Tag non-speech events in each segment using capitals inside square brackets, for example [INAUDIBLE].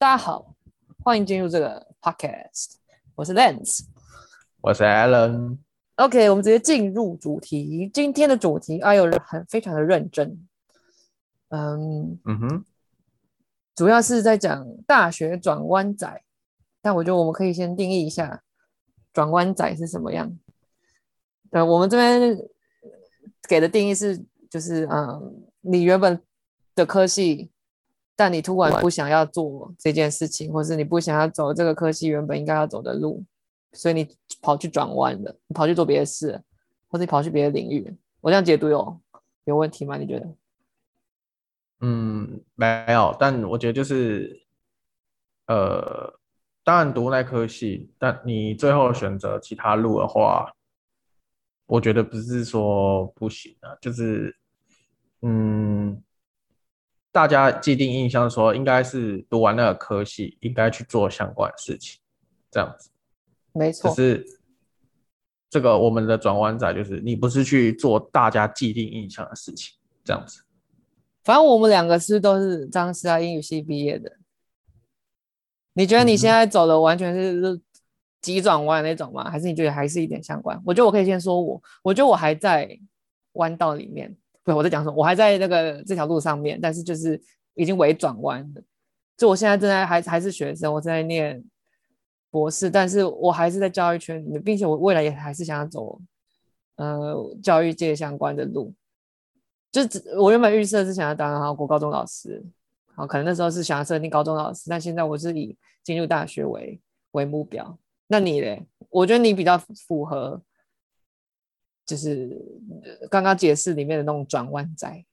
大家好，欢迎进入这个 podcast。我是 Lance，我是 Alan。OK，我们直接进入主题。今天的主题哎呦，很非常的认真。嗯嗯哼，主要是在讲大学转弯仔，但我觉得我们可以先定义一下转弯仔是什么样。对，我们这边给的定义是，就是嗯，你原本的科系。但你突然不想要做这件事情，或是你不想要走这个科系原本应该要走的路，所以你跑去转弯了，你跑去做别的事，或者你跑去别的领域。我这样解读有有问题吗？你觉得？嗯，没有。但我觉得就是，呃，当然读那科系，但你最后选择其他路的话，我觉得不是说不行啊，就是，嗯。大家既定印象说，应该是读完那个科系，应该去做相关的事情，这样子。没错。可是这个我们的转弯仔就是，你不是去做大家既定印象的事情，这样子。反正我们两个是都是张师大英语系毕业的。你觉得你现在走的完全是急转弯那种吗？还是你觉得还是一点相关？我觉得我可以先说我，我觉得我还在弯道里面。对，我在讲什么？我还在那个这条路上面，但是就是已经微转弯了。就我现在正在还还是学生，我在念博士，但是我还是在教育圈里面，并且我未来也还是想要走呃教育界相关的路。就我原本预设是想要当好国高中老师，好，可能那时候是想要设定高中老师，但现在我是以进入大学为为目标。那你嘞？我觉得你比较符合。就是刚刚解释里面的那种转弯仔，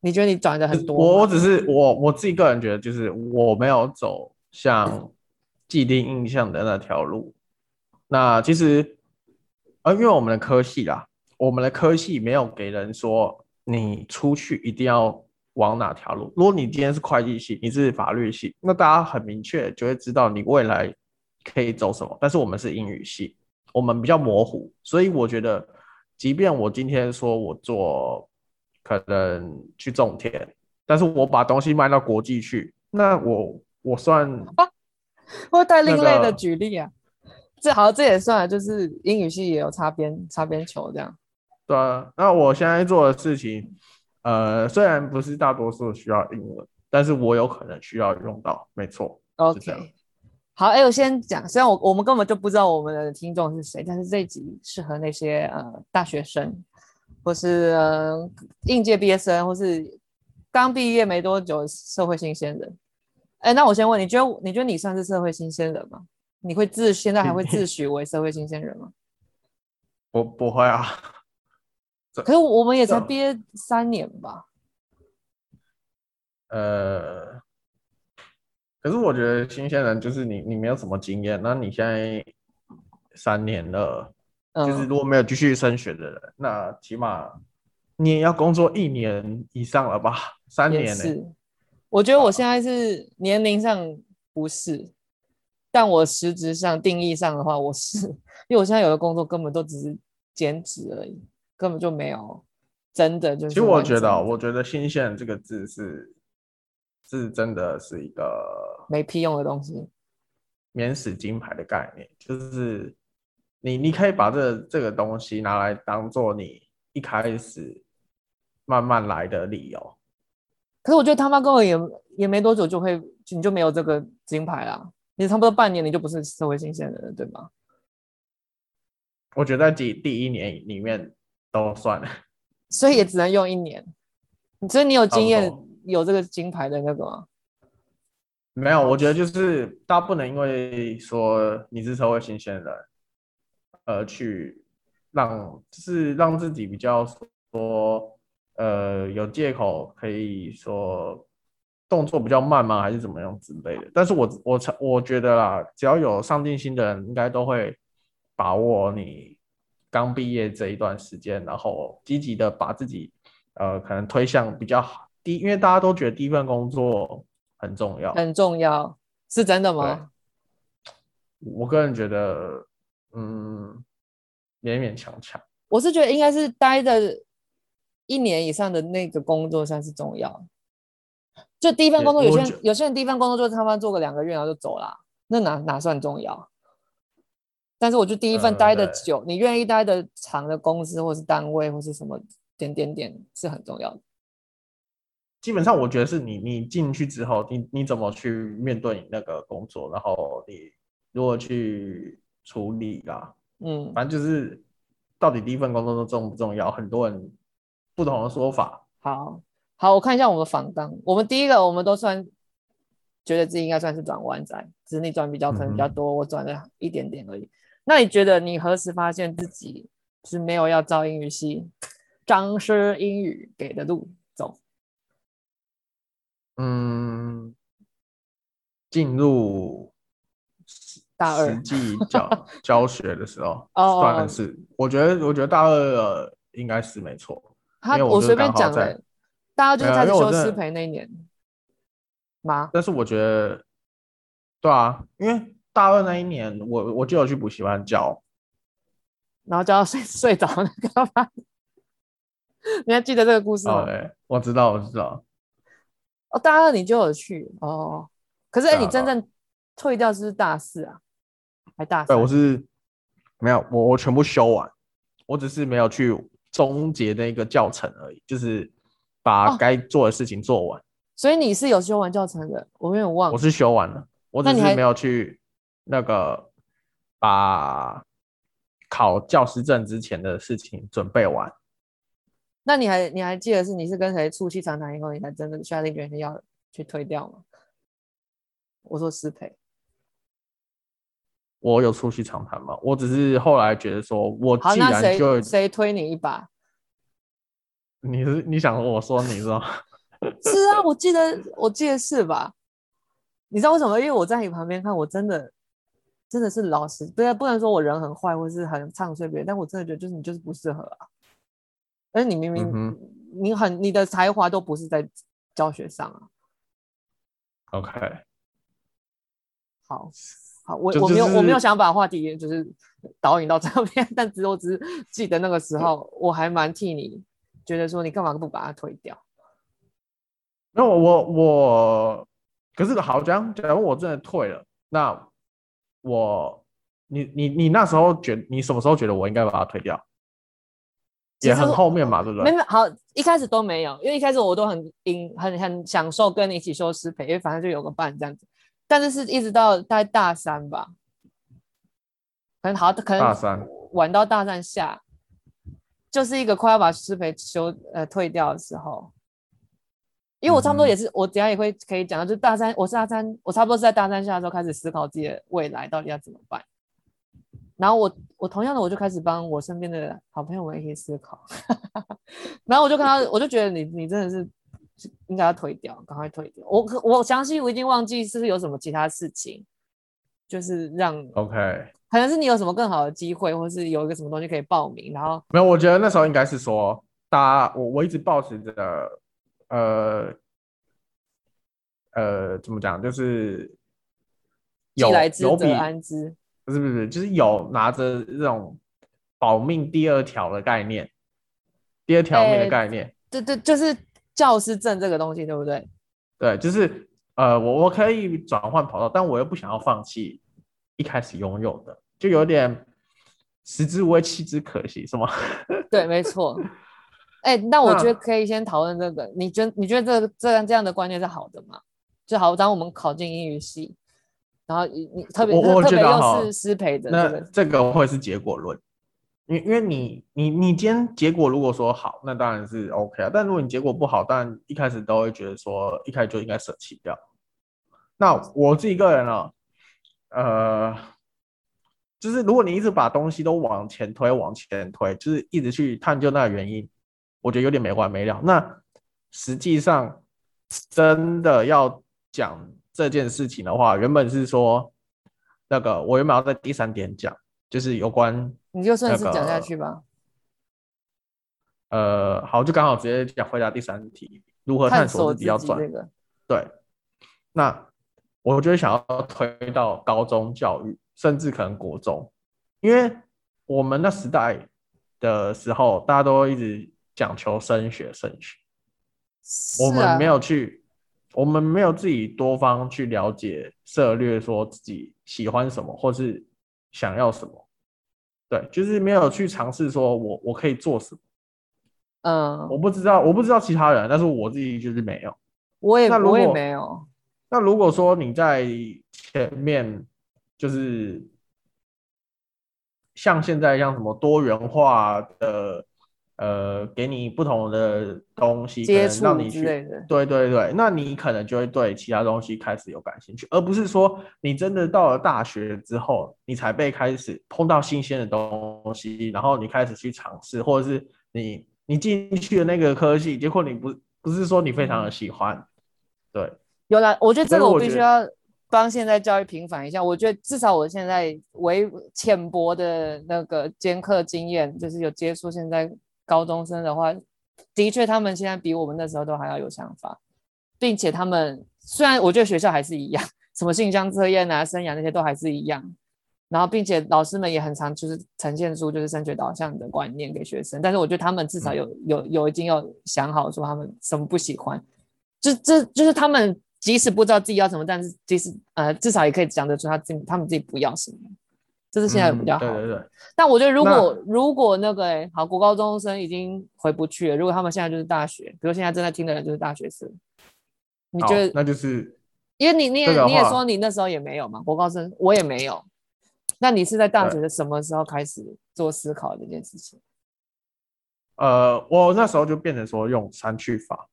你觉得你转的很多？我我只是我我自己个人觉得，就是我没有走像既定印象的那条路。那其实，呃，因为我们的科系啦，我们的科系没有给人说你出去一定要往哪条路。如果你今天是会计系，你是法律系，那大家很明确就会知道你未来可以走什么。但是我们是英语系。我们比较模糊，所以我觉得，即便我今天说我做可能去种田，但是我把东西卖到国际去，那我我算，会太另类的举例啊，这好，这也算，就是英语系也有擦边擦边球这样。对啊，那我现在做的事情，呃，虽然不是大多数需要英文，但是我有可能需要用到，没错，OK。好，哎，我先讲，虽然我我们根本就不知道我们的听众是谁，但是这一集适合那些呃大学生，或是呃应届毕业生，或是刚毕业没多久社会新鲜人。哎，那我先问你，觉得你觉得你算是社会新鲜人吗？你会自现在还会自诩为社会新鲜人吗？[LAUGHS] 我不会啊。[LAUGHS] 可是我们也才毕业三年吧。[LAUGHS] 呃。可是我觉得新鲜人就是你，你没有什么经验。那你现在三年了，嗯、就是如果没有继续升学的人，那起码你也要工作一年以上了吧？三年呢、我觉得我现在是年龄上不是，但我实质上定义上的话，我是，因为我现在有的工作根本都只是兼职而已，根本就没有真的就是。其实我觉得，我觉得“新鲜人”这个字是。是真的是一个没屁用的东西，免死金牌的概念，就是你你可以把这这个东西拿来当做你一开始慢慢来的理由。可是我觉得他妈跟我也也没多久就会你就没有这个金牌啦，你差不多半年你就不是社会新鲜人了，对吗？我觉得在第第一年里面都算了，所以也只能用一年。所以你有经验。有这个金牌的那个吗？没有，我觉得就是大家不能因为说你是社会新鲜人，而去让就是让自己比较说呃有借口可以说动作比较慢吗？还是怎么样之类的？但是我我我觉得啦，只要有上进心的人，应该都会把握你刚毕业这一段时间，然后积极的把自己呃可能推向比较好。因为大家都觉得第一份工作很重要，很重要，是真的吗？我个人觉得，嗯，勉勉强强。我是觉得应该是待的一年以上的那个工作算是重要，就第一份工作，有些人有些人第一份工作就是他妈做个两个月然后就走了，那哪哪算重要？但是我觉得第一份待的久，呃、你愿意待的长的公司或是单位或是什么点点点是很重要的。基本上我觉得是你你进去之后，你你怎么去面对你那个工作，然后你如何去处理啦，嗯，反正就是到底第一份工作都重不重要，很多人不同的说法。好，好，我看一下我们的访纲，我们第一个我们都算觉得自己应该算是转弯仔，只是你转比较可能比较多，嗯、我转了一点点而已。那你觉得你何时发现自己是没有要照英语系，张师英语给的路走？嗯，进入大二实际教教学的时候，哦算是我觉得，我觉得大二应该是没错。他我，我随便讲的，大二就是开始修师培那一年吗？但是我觉得，对啊，因为大二那一年，我我就有去补习班教，然后教到睡 [LAUGHS] 睡着那个吗？你还记得这个故事吗？哦欸、我知道，我知道。哦，大二你就有去哦，可是哎，欸、你真正退掉是，是大四啊，还大四？对，我是没有，我我全部修完，我只是没有去终结那个教程而已，就是把该做的事情做完。哦。所以你是有修完教程的，我没有忘。我是修完了，我只是没有去那个把考教师证之前的事情准备完。那你还你还记得是你是跟谁促膝长谈以后，你才真的下定决心要去推掉吗？我说失陪，我有促膝长谈吗？我只是后来觉得说，我既然就谁推你一把？你是你想我说你是吗？[LAUGHS] 是啊，我记得我记得是吧？你知道为什么？因为我在你旁边看，我真的真的是老实，不不能说我人很坏或是很唱衰别人，但我真的觉得就是你就是不适合啊。而你明明、嗯、你很你的才华都不是在教学上啊。OK，好，好，我我没有我没有想把话题就是导引到这边，[LAUGHS] 但只我只是记得那个时候我还蛮替你觉得说你干嘛不把它退掉？那我我我可是好像假如我真的退了，那我你你你那时候觉你什么时候觉得我应该把它退掉？也很后面嘛，对不对？没没好，一开始都没有，因为一开始我都很很很享受跟你一起修师培，因为反正就有个伴这样子。但是是一直到大概大三吧，可能好，可能大三晚到大三下，就是一个快要把师培修呃退掉的时候。因为我差不多也是，嗯、我等下也会可以讲到，就是大三，我是大三，我差不多是在大三下的时候开始思考自己的未来到底要怎么办。然后我我同样的我就开始帮我身边的好朋友们一起思考，[LAUGHS] 然后我就看到我就觉得你你真的是应该要退掉，赶快退掉。我我相信我已经忘记是不是有什么其他事情，就是让 OK，可能是你有什么更好的机会，或是有一个什么东西可以报名。然后没有，我觉得那时候应该是说，大家我我一直保持着呃呃怎么讲，就是有既来之有则安之。不是不是，就是有拿着这种保命第二条的概念，第二条命的概念。对、欸、对，就是教师证这个东西，对不对？对，就是呃，我我可以转换跑道，但我又不想要放弃一开始拥有的，就有点食之无味，弃之可惜，是吗？[LAUGHS] 对，没错。哎、欸，那我觉得可以先讨论这个。你觉得你觉得这这样这样的观念是好的吗？就好，当我们考进英语系。然后你你特别我我觉得又是失陪的，那这个会是结果论，因因为你你你今天结果如果说好，那当然是 OK 啊。但如果你结果不好，当然一开始都会觉得说一开始就应该舍弃掉。那我自己个人啊，呃，就是如果你一直把东西都往前推往前推，就是一直去探究那个原因，我觉得有点没完没了。那实际上真的要讲。这件事情的话，原本是说那个我原本要在第三点讲，就是有关、那个、你就顺势讲下去吧。呃，好，就刚好直接讲回答第三题，如何探索自己要转、这个。对，那我就想要推到高中教育，甚至可能国中，因为我们那时代的时候，大家都一直讲求升学，升学，啊、我们没有去。我们没有自己多方去了解策略，说自己喜欢什么或是想要什么，对，就是没有去尝试说我我可以做什么。嗯，我不知道，我不知道其他人，但是我自己就是没有。我也我也没有。那如果说你在前面，就是像现在像什么多元化的。呃，给你不同的东西，接触让你去，对对对，那你可能就会对其他东西开始有感兴趣，而不是说你真的到了大学之后，你才被开始碰到新鲜的东西，然后你开始去尝试，或者是你你进去的那个科系，结果你不不是说你非常的喜欢，对，有了，我觉得这个我必须要帮现在教育平反一下，我觉得至少我现在为浅薄的那个兼课经验，就是有接触现在。高中生的话，的确，他们现在比我们那时候都还要有想法，并且他们虽然我觉得学校还是一样，[LAUGHS] 什么性向测验啊、生涯那些都还是一样，然后并且老师们也很常就是呈现出就是升学导向的观念给学生，但是我觉得他们至少有有有已经有想好说他们什么不喜欢，就这就是他们即使不知道自己要什么，但是即使呃至少也可以讲得出他自己他们自己不要什么。这是现在比较好，嗯，对对对。但我觉得，如果如果那个哎，好，国高中生已经回不去了。如果他们现在就是大学，比如现在正在听的人就是大学生，你觉得？那就是，因为你你也你也说你那时候也没有嘛，国高生我也没有。那你是在大学的什么时候开始做思考这件事情？呃，我那时候就变成说用删去法，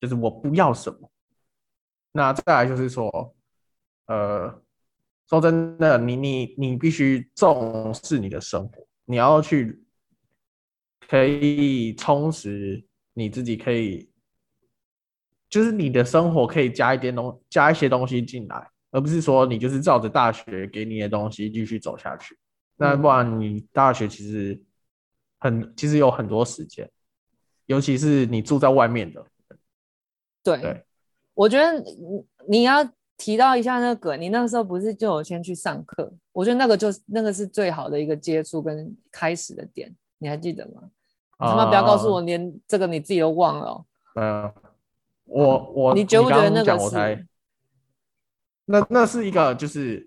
就是我不要什么。那再来就是说，呃。说真的，你你你必须重视你的生活，你要去可以充实你自己，可以就是你的生活可以加一点东加一些东西进来，而不是说你就是照着大学给你的东西继续走下去。那不然你大学其实很其实有很多时间，尤其是你住在外面的。对，对我觉得你要。提到一下那个，你那个时候不是就有先去上课？我觉得那个就是那个是最好的一个接触跟开始的点，你还记得吗？你他妈不要告诉我连这个你自己都忘了。嗯，我我你觉不觉得那个是？那那是一个就是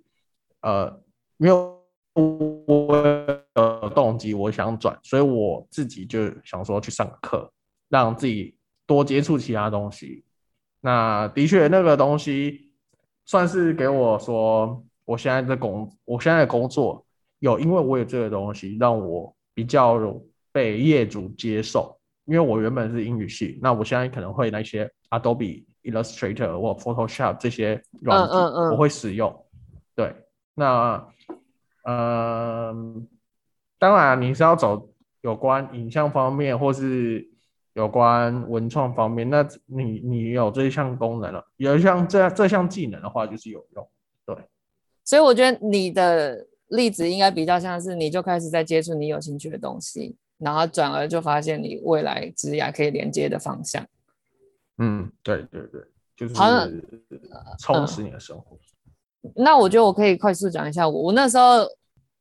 呃没有我动机，我想转，所以我自己就想说去上课，让自己多接触其他东西。那的确那个东西。算是给我说，我现在的工，我现在的工作有，因为我有这个东西，让我比较被业主接受。因为我原本是英语系，那我现在可能会那些 Adobe Illustrator 或 Photoshop 这些软件，我会使用。对，那，呃，当然你是要走有关影像方面，或是。有关文创方面，那你你有这一项功能了，有一项这这项技能的话，就是有用。对，所以我觉得你的例子应该比较像是，你就开始在接触你有兴趣的东西，然后转而就发现你未来职业可以连接的方向。嗯，对对对，就是好像充实你的生活。嗯，那我觉得我可以快速讲一下我，我那时候，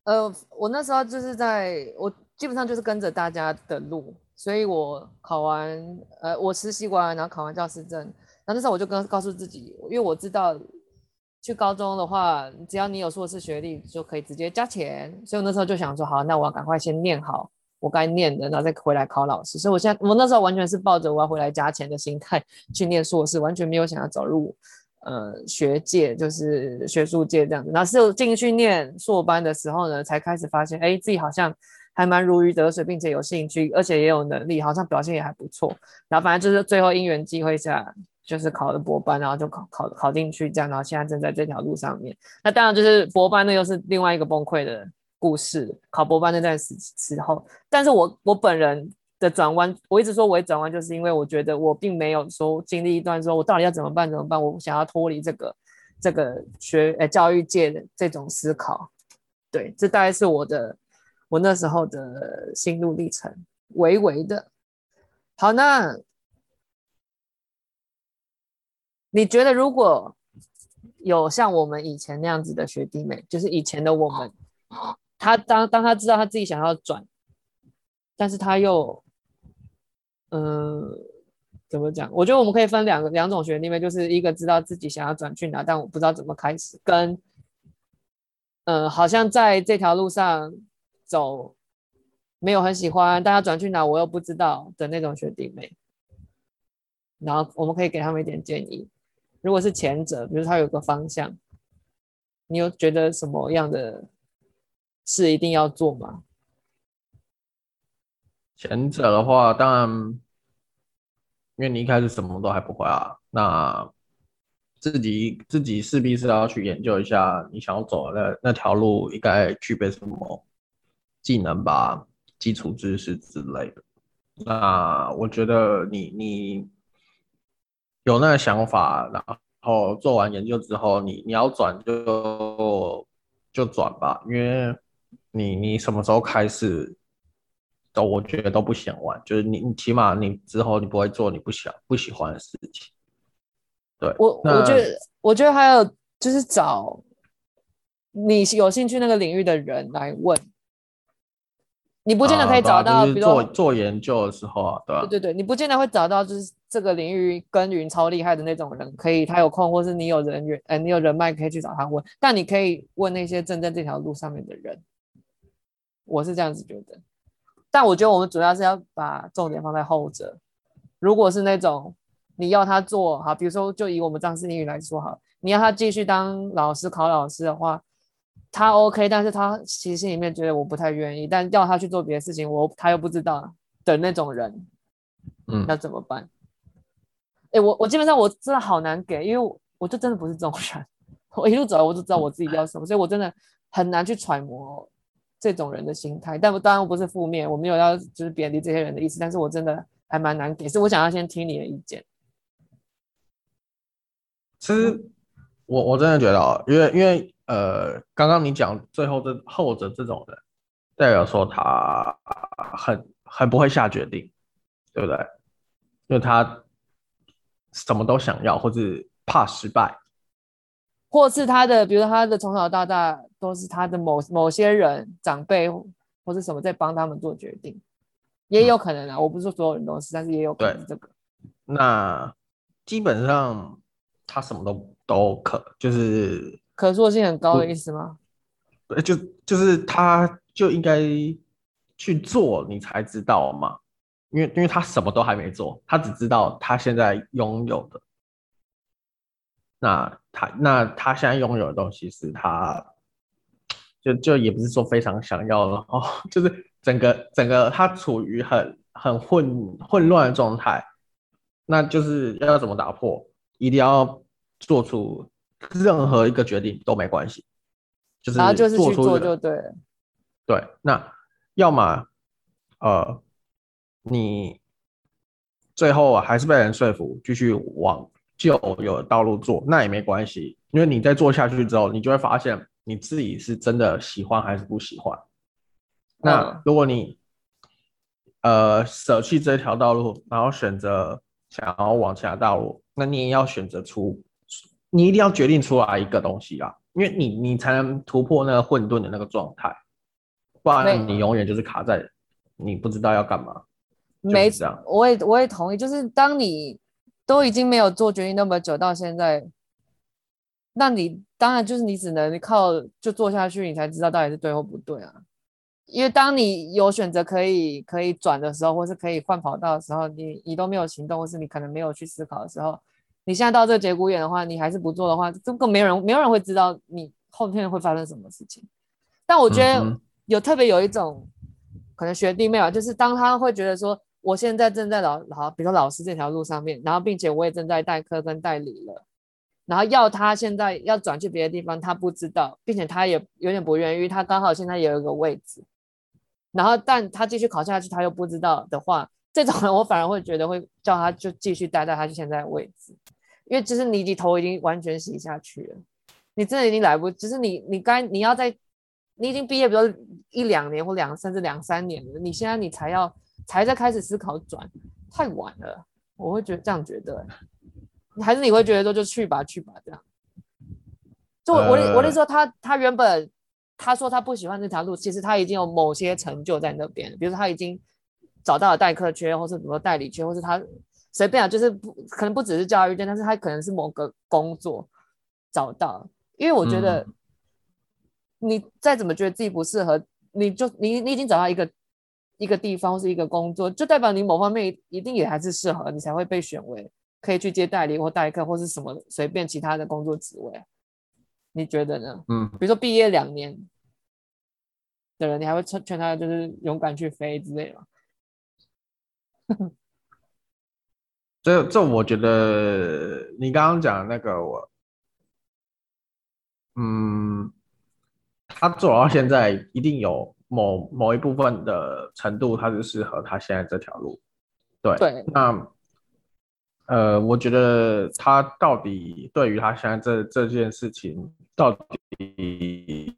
呃，我那时候就是在我基本上就是跟着大家的路。所以我考完，呃，我实习完，然后考完教师证，然后那时候我就跟告诉自己，因为我知道去高中的话，只要你有硕士学历，就可以直接加钱。所以我那时候就想说，好，那我要赶快先念好我该念的，然后再回来考老师。所以我现在，我那时候完全是抱着我要回来加钱的心态去念硕士，完全没有想要走入呃学界，就是学术界这样子。然后是进去念硕班的时候呢，才开始发现，哎，自己好像。还蛮如鱼得水，并且有兴趣，而且也有能力，好像表现也还不错。然后反正就是最后因缘际会下，就是考了博班，然后就考考考进去这样，然后现在正在这条路上面。那当然就是博班，那又是另外一个崩溃的故事。考博班那段时时候，但是我我本人的转弯，我一直说我会转弯，就是因为我觉得我并没有说经历一段说我到底要怎么办怎么办，我想要脱离这个这个学呃教育界的这种思考。对，这大概是我的。我那时候的心路历程，微微的。好，那你觉得如果有像我们以前那样子的学弟妹，就是以前的我们，他当当他知道他自己想要转，但是他又，嗯、怎么讲？我觉得我们可以分两个两种学弟妹，就是一个知道自己想要转去哪，但我不知道怎么开始，跟嗯、好像在这条路上走没有很喜欢，但要转去哪我又不知道的那种学弟妹。然后我们可以给他们一点建议。如果是前者，比如他有个方向，你有觉得什么样的事一定要做吗？前者的话，当然，因为你一开始什么都还不会啊，那自己自己势必是要去研究一下你想要走的那那条路应该具备什么技能吧，基础知识之类的。那我觉得你你。有那个想法，然后做完研究之后，你你要转就就转吧，因为你你什么时候开始都我觉得都不嫌晚，就是你你起码你之后你不会做你不想不喜欢的事情。对，我我觉得我觉得还有就是找你有兴趣那个领域的人来问。你不见得可以找到，比如做做研究的时候啊，对吧？对对对，你不见得会找到，就是这个领域耕耘超厉害的那种人，可以他有空，或是你有人缘，呃，你有人脉可以去找他问。但你可以问那些正在这条路上面的人，我是这样子觉得。但我觉得我们主要是要把重点放在后者。如果是那种你要他做好，比如说就以我们张氏英语来说好，你要他继续当老师考老师的话。他 OK，但是他其实心里面觉得我不太愿意，但要他去做别的事情，我他又不知道的那种人，嗯，那怎么办？哎、欸，我我基本上我真的好难给，因为我我就真的不是这种人，我一路走来我就知道我自己要什么，所以我真的很难去揣摩这种人的心态。但我当然我不是负面，我没有要就是贬低这些人的意思，但是我真的还蛮难给，所以我想要先听你的意见。其实我我真的觉得，因为因为。呃，刚刚你讲最后这后者这种人，代表说他很很不会下决定，对不对？因为他什么都想要，或是怕失败，或是他的，比如说他的从小到大都是他的某某些人长辈或是什么在帮他们做决定，也有可能啊。嗯、我不是说所有人都是，但是也有可能是这个。那基本上他什么都都可，就是。可塑性很高的意思吗？对，就就是他就应该去做，你才知道嘛。因为因为他什么都还没做，他只知道他现在拥有的。那他那他现在拥有的东西是他，就就也不是说非常想要了哦，[LAUGHS] 就是整个整个他处于很很混混乱的状态，那就是要怎么打破，一定要做出。任何一个决定都没关系，就是做出就是去做就对了。对，那要么呃，你最后还是被人说服，继续往旧有的道路做，那也没关系，因为你在做下去之后，你就会发现你自己是真的喜欢还是不喜欢。那如果你呃舍弃这条道路，然后选择想要往其他道路，那你也要选择出。你一定要决定出来一个东西啊，因为你你才能突破那个混沌的那个状态，不然你永远就是卡在你不知道要干嘛。没错，我也我也同意，就是当你都已经没有做决定那么久到现在，那你当然就是你只能靠就做下去，你才知道到底是对或不对啊。因为当你有选择可以可以转的时候，或是可以换跑道的时候，你你都没有行动，或是你可能没有去思考的时候。你现在到这个节骨眼的话，你还是不做的话，这个没有人，没有人会知道你后天会发生什么事情。但我觉得有特别有一种可能学弟妹啊，就是当他会觉得说，我现在正在老老，比如说老师这条路上面，然后并且我也正在代课跟代理了，然后要他现在要转去别的地方，他不知道，并且他也有点不愿意，他刚好现在也有一个位置，然后但他继续考下去，他又不知道的话，这种人我反而会觉得会叫他就继续待在他现在的位置。因为其实你的头已经完全洗下去了，你真的已经来不及，只是你你该你要在，你已经毕业，比如说一两年或两甚至两三年了，你现在你才要才在开始思考转，太晚了，我会觉得这样觉得，还是你会觉得说就去吧去吧这样，就我的我的说他他原本他说他不喜欢这条路，其实他已经有某些成就在那边，比如说他已经找到了代课缺，或是什么代理缺，或是他。随便啊，就是不可能不只是教育界，但是他可能是某个工作找到，因为我觉得你再怎么觉得自己不适合，你就你你已经找到一个一个地方或是一个工作，就代表你某方面一定也还是适合，你才会被选为可以去接代理或代课或是什么随便其他的工作职位，你觉得呢？嗯，比如说毕业两年的人，你还会劝劝他就是勇敢去飞之类的吗？[LAUGHS] 这这，我觉得你刚刚讲的那个我，嗯，他做到现在一定有某某一部分的程度，他是适合他现在这条路。对，对，那呃，我觉得他到底对于他现在这这件事情，到底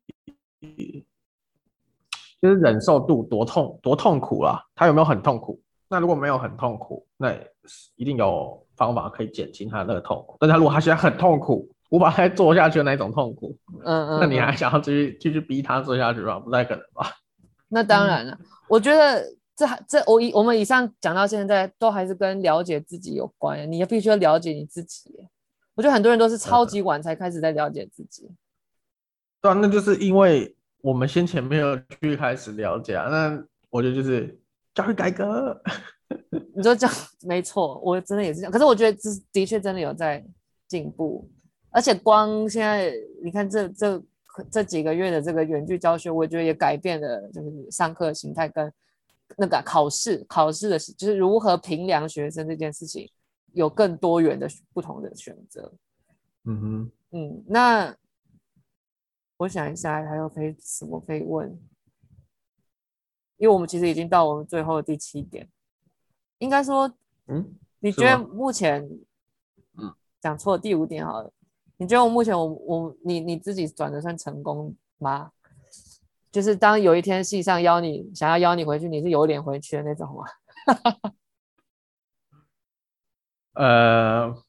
就是忍受度多痛多痛苦啊？他有没有很痛苦？那如果没有很痛苦，那一定有方法可以减轻他的那个痛苦。但他如果他现在很痛苦，无法再做下去的那种痛苦，嗯嗯，那你还想要继续继续逼他做下去吗？不太可能吧？那当然了，嗯、我觉得这这我以我们以上讲到现在，都还是跟了解自己有关。你也必须要了解你自己。我觉得很多人都是超级晚才开始在了解自己。对啊，那就是因为我们先前没有去开始了解啊。那我觉得就是。教育改革，你说这没错，我真的也是这样。可是我觉得这的确真的有在进步，而且光现在你看这这这几个月的这个远距教学，我觉得也改变了就是上课形态跟那个考试考试的，就是如何评量学生这件事情，有更多元的不同的选择。嗯哼，嗯，那我想一下，还有可以什么可以问？因为我们其实已经到我们最后的第七点，应该说，嗯，你觉得目前，嗯，讲错第五点好了，你觉得我目前我我你你自己转的算成功吗？就是当有一天系上邀你想要邀你回去，你是有脸回去的那种吗？[LAUGHS] 呃，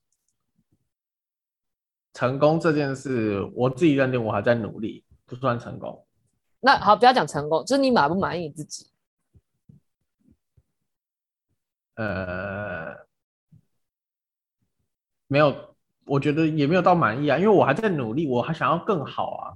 成功这件事，我自己认定我还在努力，不算成功。那好，不要讲成功，就是你满不满意你自己？呃，没有，我觉得也没有到满意啊，因为我还在努力，我还想要更好啊。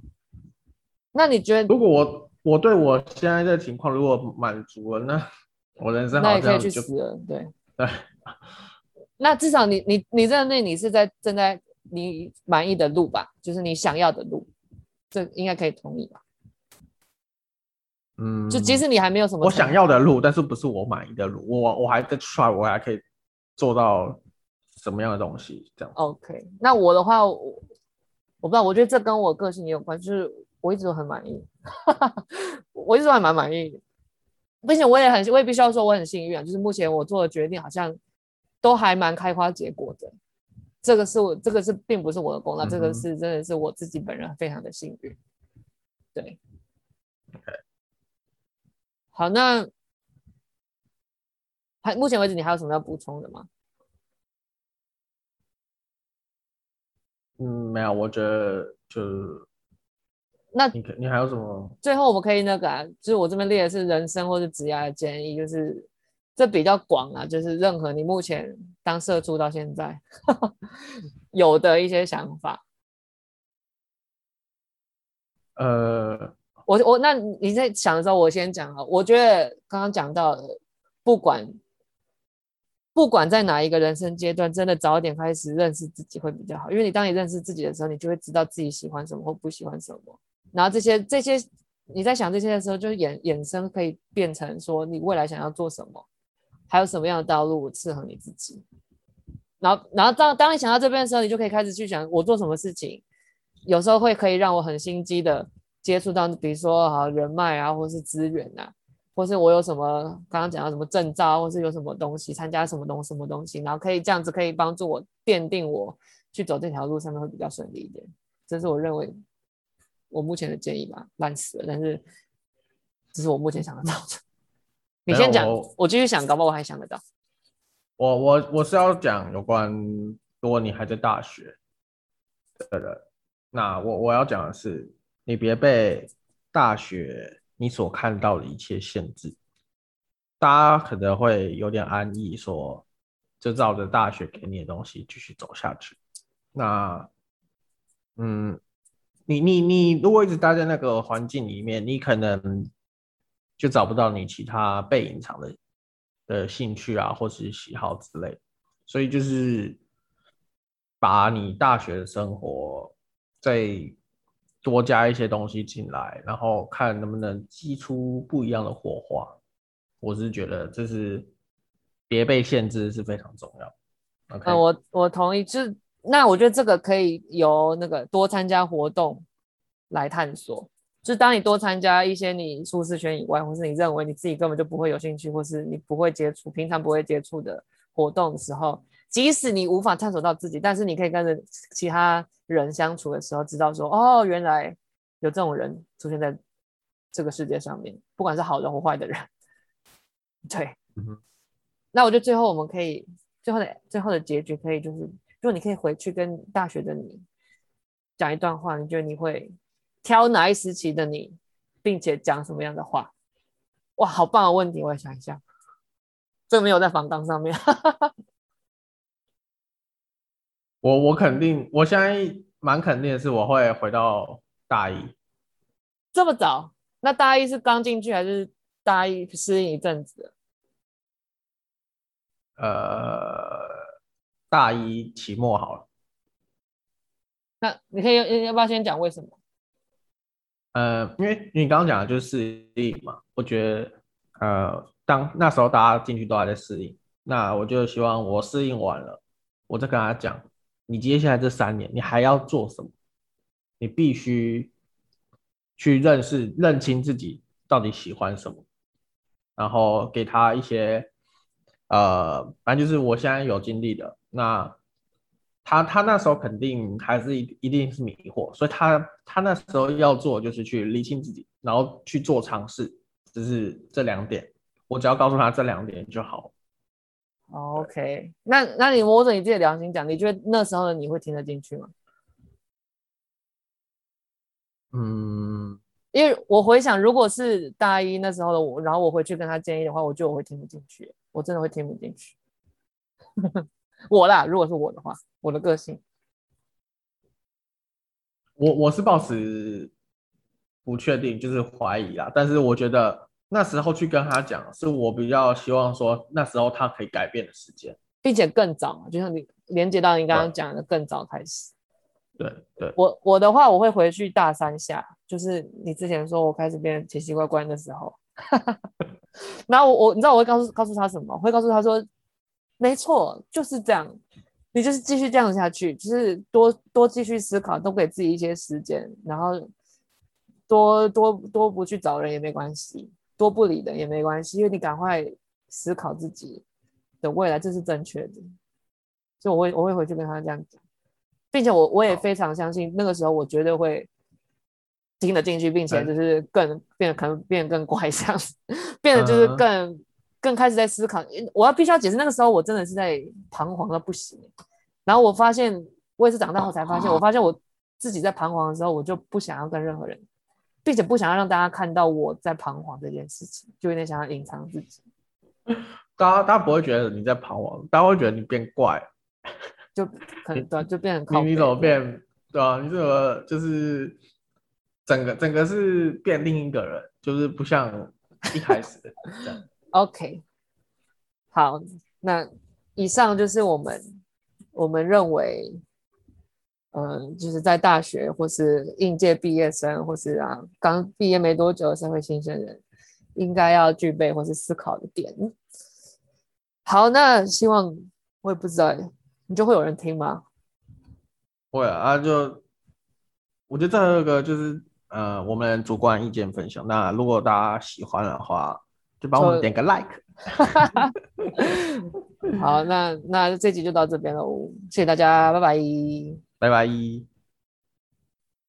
那你觉得，如果我我对我现在的情况如果满足了，那我人生好像那也可以去死了，对对。[LAUGHS] 那至少你你你在那你是在正在你满意的路吧，就是你想要的路，这应该可以同意吧？嗯，就即使你还没有什么我想要的路，但是不是我满意的路，我我还在 try，我还可以做到什么样的东西？这样。OK，那我的话，我我不知道，我觉得这跟我个性也有关，就是我一直都很满意，[LAUGHS] 我一直都还蛮满意，并且我也很，我也必须要说我很幸运啊，就是目前我做的决定好像都还蛮开花结果的，这个是我这个是并不是我的功劳，嗯、这个是真的是我自己本人非常的幸运，对。OK。好，那还目前为止，你还有什么要补充的吗？嗯，没有，我觉得就那你你还有什么？最后我们可以那个啊，就是我这边列的是人生或者职业的建议，就是这比较广啊，就是任何你目前当社畜到现在 [LAUGHS] 有的一些想法。呃。我我那你在想的时候，我先讲啊。我觉得刚刚讲到，不管不管在哪一个人生阶段，真的早点开始认识自己会比较好。因为你当你认识自己的时候，你就会知道自己喜欢什么或不喜欢什么。然后这些这些你在想这些的时候，就衍衍生可以变成说你未来想要做什么，还有什么样的道路适合你自己。然后然后当当你想到这边的时候，你就可以开始去想我做什么事情，有时候会可以让我很心机的。接触到，比如说啊人脉啊，或是资源啊，或是我有什么刚刚讲到什么证照，或是有什么东西参加什么东什么东西，然后可以这样子可以帮助我奠定我去走这条路上面会比较顺利一点。这是我认为我目前的建议吧，烂死了，但是这是我目前想得到的。你先讲，我，我继续想，搞不好我还想得到。我我我是要讲有关，如果你还在大学的人，那我我要讲的是。你别被大学你所看到的一切限制。大家可能会有点安逸，说就照着大学给你的东西继续走下去。那，嗯，你你你如果一直待在那个环境里面，你可能就找不到你其他被隐藏的的兴趣啊，或是喜好之类。所以就是把你大学的生活再多加一些东西进来，然后看能不能激出不一样的火花。我是觉得这是别被限制是非常重要。OK，嗯，我我同意。就是那我觉得这个可以由那个多参加活动来探索。就当你多参加一些你舒适圈以外，或是你认为你自己根本就不会有兴趣，或是你不会接触、平常不会接触的活动的时候，即使你无法探索到自己，但是你可以跟着其他人相处的时候，知道说哦，原来有这种人出现在这个世界上面，不管是好人或坏的人。对，嗯，那我觉得最后我们可以最后的最后的结局可以就是，如果你可以回去跟大学的你讲一段话，你觉得你会挑哪一时期的你，并且讲什么样的话？哇，好棒的问题，我来想一下，这个没有在访纲上面。[LAUGHS] 我我肯定，我现在蛮肯定的是，我会回到大一。这么早？那大一是刚进去还是大一适应一阵子？呃，大一期末好了。那你可以要要不要先讲为什么？呃，因为你刚刚讲的就是适应嘛，我觉得呃，当那时候大家进去都还在适应，那我就希望我适应完了，我再跟他讲，你接下来这三年你还要做什么？你必须去认识、认清自己到底喜欢什么，然后给他一些。呃，反正就是我现在有经历的，那他他那时候肯定还是一一定是迷惑，所以他他那时候要做就是去理清自己，然后去做尝试，就是这两点，我只要告诉他这两点就好。OK，那那你摸着你自己的良心讲，你觉得那时候的你会听得进去吗？嗯。因为我回想，如果是大一那时候的我，然后我回去跟他建议的话，我觉得我会听不进去，我真的会听不进去。[LAUGHS] 我啦，如果是我的话，我的个性，我我是抱持不确定，就是怀疑啦。但是我觉得那时候去跟他讲，是我比较希望说那时候他可以改变的时间，并且更早，就像你连接到你刚刚讲的更早开始。对对，我我的话，我会回去大三下，就是你之前说我开始变奇奇怪怪的时候，[LAUGHS] 然后我我你知道我会告诉告诉他什么？我会告诉他说，没错，就是这样，你就是继续这样下去，就是多多继续思考，多给自己一些时间，然后多多多不去找人也没关系，多不理的也没关系，因为你赶快思考自己的未来，这是正确的，所以我会我会回去跟他这样讲。并且我我也非常相信，那个时候我绝对会听得进去，并且就是更变得可能变得更乖，这样子 [LAUGHS] 变得就是更更开始在思考。我要必须要解释，那个时候我真的是在彷徨的不行。然后我发现，我也是长大后才发现，我发现我自己在彷徨的时候，我就不想要跟任何人，并且不想要让大家看到我在彷徨这件事情，就有点想要隐藏自己。[LAUGHS] 大家大家不会觉得你在彷徨，大家会觉得你变怪。就可能对，就变很。你你怎么变？对啊，你怎么就是整个整个是变另一个人，就是不像一开始的这样。[LAUGHS] OK，好，那以上就是我们我们认为，嗯、呃，就是在大学或是应届毕业生，或是啊刚毕业没多久的社会新鲜人，应该要具备或是思考的点。好，那希望我也不知道。你就会有人听吗？会啊，啊就我觉得这个就是呃，我们主观意见分享。那如果大家喜欢的话，就帮我们点个 like。[LAUGHS] 好，那那这集就到这边喽，谢谢大家，拜拜，拜拜。